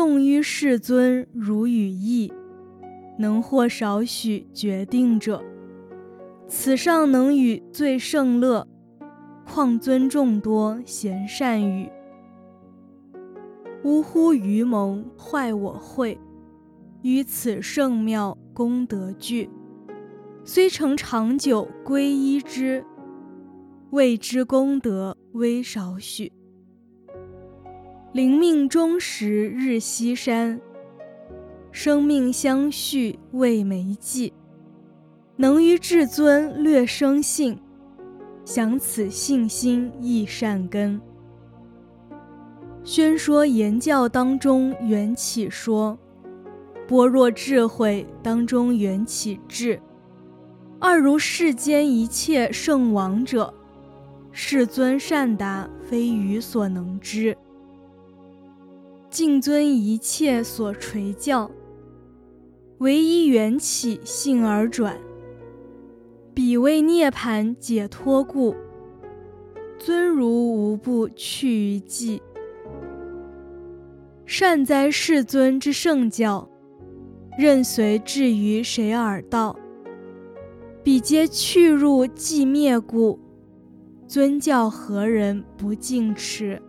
重于世尊如与义，能获少许决定者，此上能与最胜乐，况尊众多贤善语。呜呼！愚蒙坏我慧，于此圣妙功德具，虽成长久皈依之，未知功德微少许。灵命终时日西山，生命相续未没际，能于至尊略生信，想此信心亦善根。宣说言教当中缘起说，般若智慧当中缘起智，二如世间一切圣王者，世尊善达非愚所能知。敬尊一切所垂教，唯一缘起性而转，彼为涅盘解脱故，尊如无不去于寂。善哉世尊之圣教，任随至于谁耳道，彼皆去入寂灭故，尊教何人不敬持？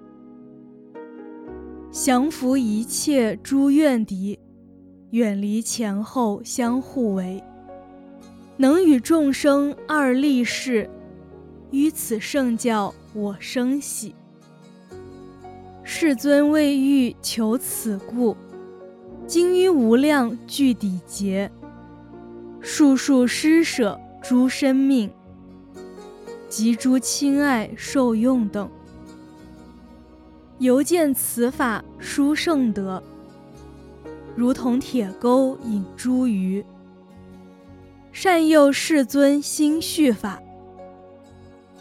降伏一切诸怨敌，远离前后相互为，能与众生二立事，于此圣教我生喜。世尊为欲求此故，今于无量具底劫，数数施舍诸生命，及诸亲爱受用等，犹见此法殊胜德，如同铁钩引诸鱼。善诱世尊心续法，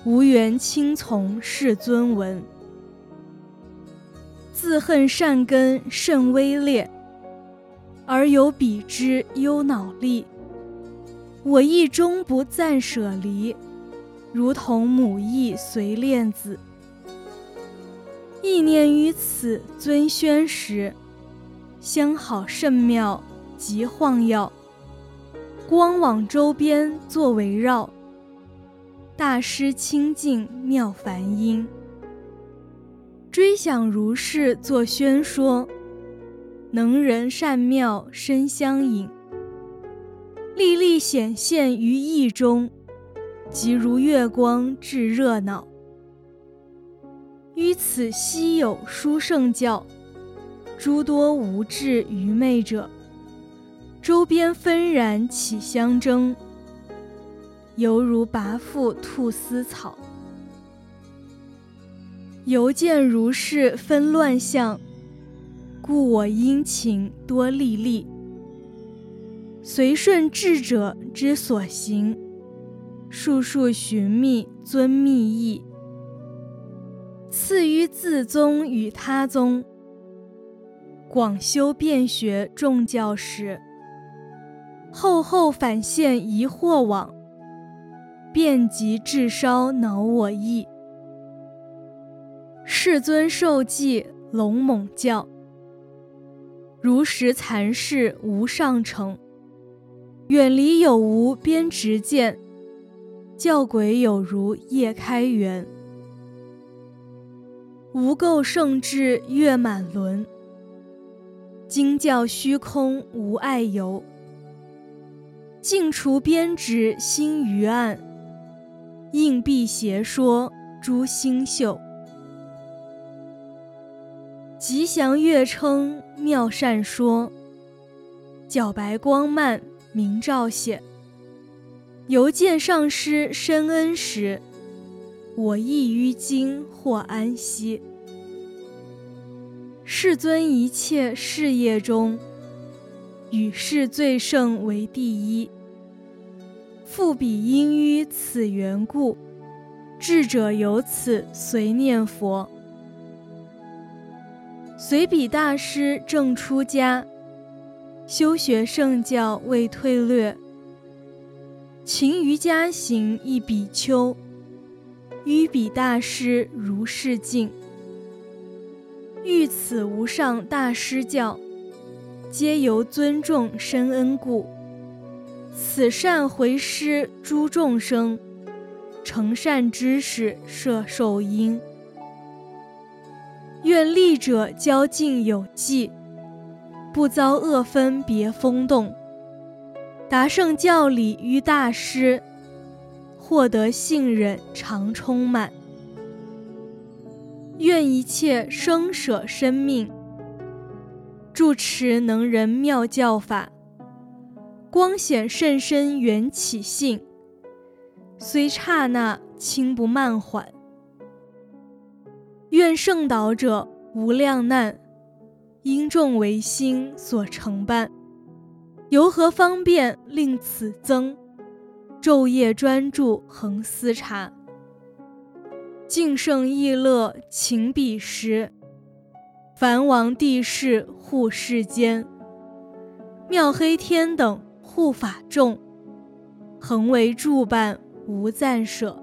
无缘亲从世尊闻。自恨善根甚微劣，而有彼之忧恼力。我亦终不暂舍离，如同母亦随恋子。意念于此尊宣时，相好甚妙，即晃耀，光往周边作围绕。大师清净妙梵音。追想如是作宣说，能人善妙身相引，历历显现于意中，即如月光至热闹。于此稀有殊胜教，诸多无智愚昧者，周边纷然起相争，犹如拔复吐丝草。犹见如是纷乱相，故我殷勤多历历，随顺智者之所行，数数寻觅尊密意，次于自宗与他宗，广修辩学众教时，后后反现疑惑网，遍及至烧恼我意。世尊受记龙猛教，如实残世无上乘，远离有无边执见，教鬼有如夜开元，无垢圣智月满轮，经教虚空无碍游，净除边执心余暗，应辟邪说诸星宿。吉祥月称妙善说，皎白光漫明照显。犹见上师深恩时，我亦于今获安息。世尊一切事业中，与世最胜为第一。复彼因于此缘故，智者由此随念佛。随彼大师正出家，修学圣教未退略。勤瑜伽行一比丘，于彼大师如是敬。遇此无上大师教，皆由尊重深恩故。此善回施诸众生，成善知识摄受因。愿力者交尽有际，不遭恶分别风动。达圣教理于大师，获得信任常充满。愿一切生舍生命，住持能人妙教法，光显甚深缘起性，虽刹那轻不慢缓。愿圣导者无量难，因众唯心所承办，由何方便令此增？昼夜专注恒思察。敬圣意乐情彼时，梵王帝释护世间，妙黑天等护法众，恒为助伴无暂舍。